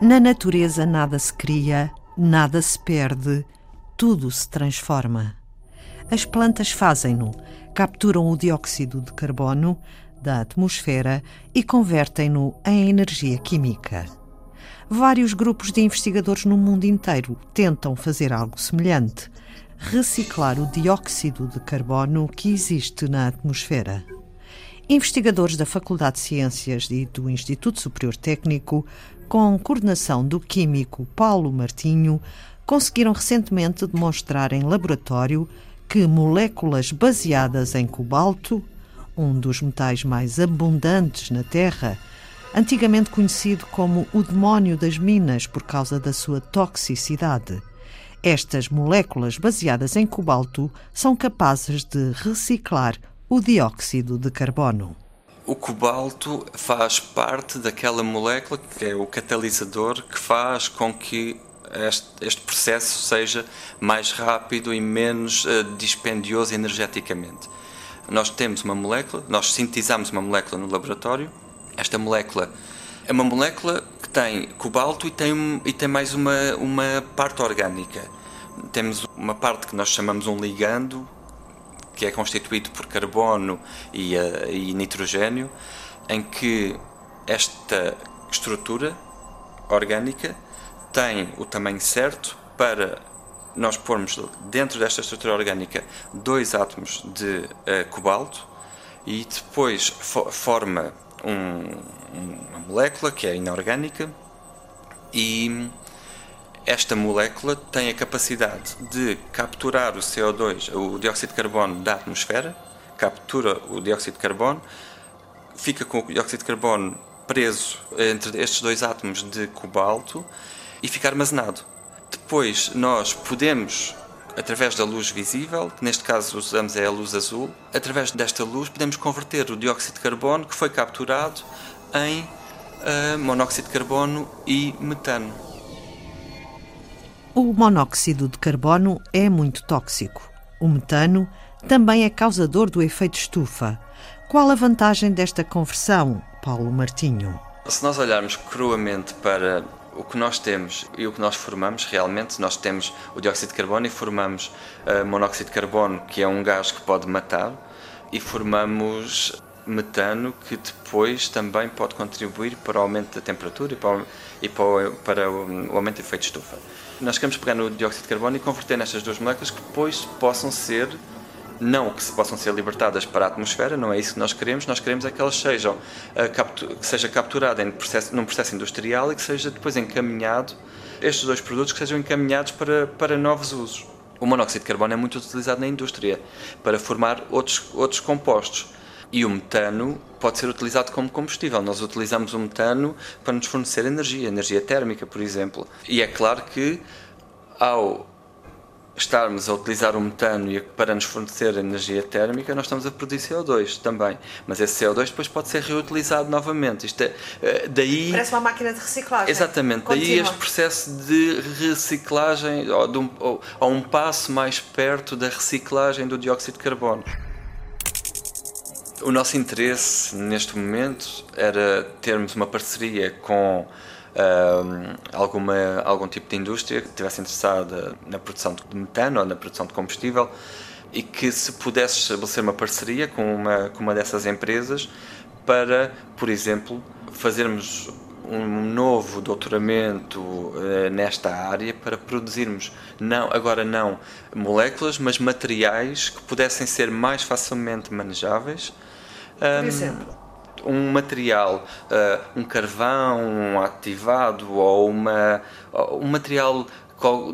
Na natureza nada se cria, nada se perde, tudo se transforma. As plantas fazem-no, capturam o dióxido de carbono da atmosfera e convertem-no em energia química. Vários grupos de investigadores no mundo inteiro tentam fazer algo semelhante: reciclar o dióxido de carbono que existe na atmosfera. Investigadores da Faculdade de Ciências e do Instituto Superior Técnico, com coordenação do químico Paulo Martinho, conseguiram recentemente demonstrar em laboratório que moléculas baseadas em cobalto, um dos metais mais abundantes na Terra, antigamente conhecido como o demónio das minas por causa da sua toxicidade. Estas moléculas baseadas em cobalto são capazes de reciclar o dióxido de carbono. O cobalto faz parte daquela molécula que é o catalisador que faz com que este, este processo seja mais rápido e menos uh, dispendioso energeticamente. Nós temos uma molécula, nós sintetizamos uma molécula no laboratório. Esta molécula é uma molécula que tem cobalto e tem, e tem mais uma, uma parte orgânica. Temos uma parte que nós chamamos um ligando, que é constituído por carbono e, uh, e nitrogênio, em que esta estrutura orgânica tem o tamanho certo para nós pormos dentro desta estrutura orgânica dois átomos de uh, cobalto e depois fo forma um, uma molécula que é inorgânica e esta molécula tem a capacidade de capturar o CO2, o dióxido de carbono da atmosfera, captura o dióxido de carbono, fica com o dióxido de carbono preso entre estes dois átomos de cobalto e fica armazenado. Depois nós podemos, através da luz visível, que neste caso usamos é a luz azul, através desta luz podemos converter o dióxido de carbono que foi capturado em uh, monóxido de carbono e metano. O monóxido de carbono é muito tóxico. O metano também é causador do efeito estufa. Qual a vantagem desta conversão, Paulo Martinho? Se nós olharmos cruamente para o que nós temos e o que nós formamos realmente, nós temos o dióxido de carbono e formamos uh, monóxido de carbono, que é um gás que pode matar, e formamos metano, que depois também pode contribuir para o aumento da temperatura e para o, e para o, para o aumento do efeito de estufa. Nós queremos pegar no dióxido de carbono e converter nestas duas moléculas que depois possam ser não que possam ser libertadas para a atmosfera, não é isso que nós queremos, nós queremos é que elas sejam, eh, que seja capturada em processo, num processo industrial e que seja depois encaminhado, estes dois produtos que sejam encaminhados para, para novos usos. O monóxido de carbono é muito utilizado na indústria para formar outros, outros compostos. E o metano pode ser utilizado como combustível. Nós utilizamos o metano para nos fornecer energia, energia térmica, por exemplo. E é claro que ao estarmos a utilizar o metano para nos fornecer energia térmica, nós estamos a produzir CO2 também. Mas esse CO2 depois pode ser reutilizado novamente. Isto é, eh, daí, Parece uma máquina de reciclagem. Exatamente. Contínua. Daí este processo de reciclagem, ou, de um, ou, ou um passo mais perto da reciclagem do dióxido de carbono. O nosso interesse neste momento era termos uma parceria com alguma, algum tipo de indústria que estivesse interessada na produção de metano ou na produção de combustível e que se pudesse estabelecer uma parceria com uma, com uma dessas empresas para, por exemplo, fazermos um novo doutoramento uh, nesta área para produzirmos não agora não moléculas mas materiais que pudessem ser mais facilmente manejáveis por exemplo. um material, uh, um carvão ativado ou uma, um material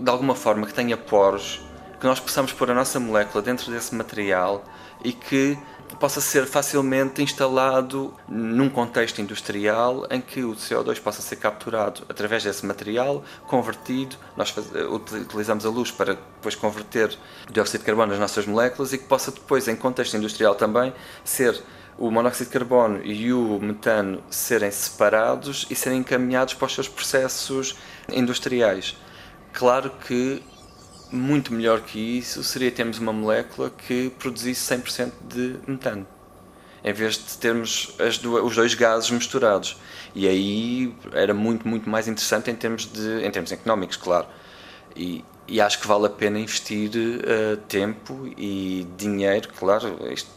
de alguma forma que tenha poros, que nós possamos pôr a nossa molécula dentro desse material e que possa ser facilmente instalado num contexto industrial em que o CO2 possa ser capturado através desse material, convertido, nós faz, utilizamos a luz para depois converter o dióxido de carbono nas nossas moléculas e que possa depois, em contexto industrial também, ser o monóxido de carbono e o metano serem separados e serem encaminhados para os seus processos industriais. Claro que muito melhor que isso seria termos uma molécula que produzisse 100% de metano. em vez de termos duas, os dois gases misturados. E aí era muito, muito mais interessante em termos, de, em termos económicos, claro. E, e acho que vale a pena investir uh, tempo e dinheiro, claro. Isto,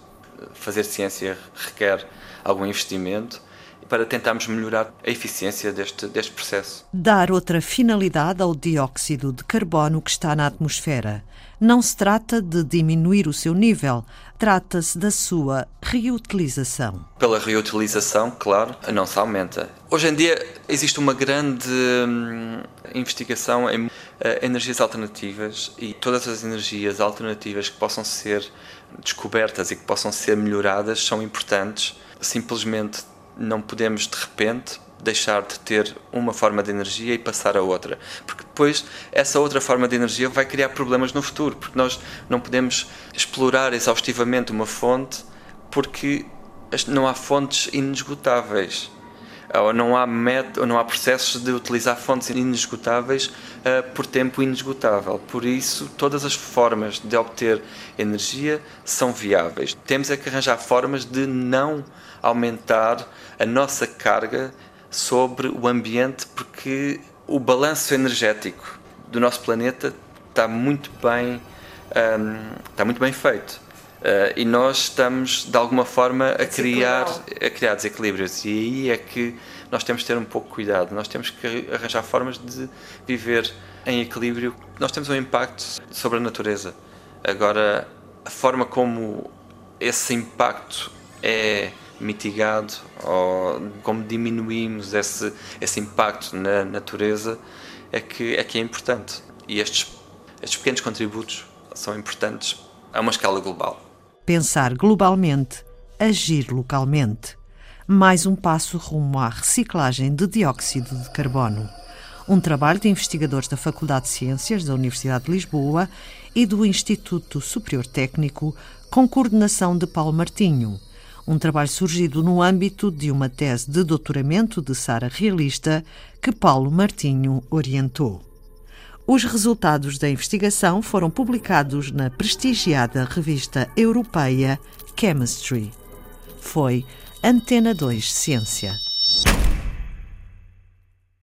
fazer ciência requer algum investimento para tentarmos melhorar a eficiência deste, deste processo. Dar outra finalidade ao dióxido de carbono que está na atmosfera. Não se trata de diminuir o seu nível, trata-se da sua reutilização. Pela reutilização, claro, não se aumenta. Hoje em dia existe uma grande hum, investigação em uh, energias alternativas e todas as energias alternativas que possam ser descobertas e que possam ser melhoradas são importantes. Simplesmente não podemos de repente deixar de ter uma forma de energia e passar a outra, porque depois essa outra forma de energia vai criar problemas no futuro, porque nós não podemos explorar exaustivamente uma fonte porque não há fontes inesgotáveis não há met, ou não há processos de utilizar fontes inesgotáveis uh, por tempo inesgotável. Por isso, todas as formas de obter energia são viáveis. Temos é que arranjar formas de não aumentar a nossa carga sobre o ambiente, porque o balanço energético do nosso planeta está muito bem, um, está muito bem feito. Uh, e nós estamos de alguma forma a criar, a criar desequilíbrios. E aí é que nós temos de ter um pouco cuidado. Nós temos que arranjar formas de viver em equilíbrio. Nós temos um impacto sobre a natureza. Agora a forma como esse impacto é mitigado ou como diminuímos esse, esse impacto na natureza é que, é que é importante. E estes, estes pequenos contributos são importantes a uma escala global. Pensar globalmente, agir localmente. Mais um passo rumo à reciclagem de dióxido de carbono. Um trabalho de investigadores da Faculdade de Ciências da Universidade de Lisboa e do Instituto Superior Técnico, com coordenação de Paulo Martinho um trabalho surgido no âmbito de uma tese de doutoramento de Sara Realista que Paulo Martinho orientou. Os resultados da investigação foram publicados na prestigiada revista europeia Chemistry. Foi Antena 2 Ciência.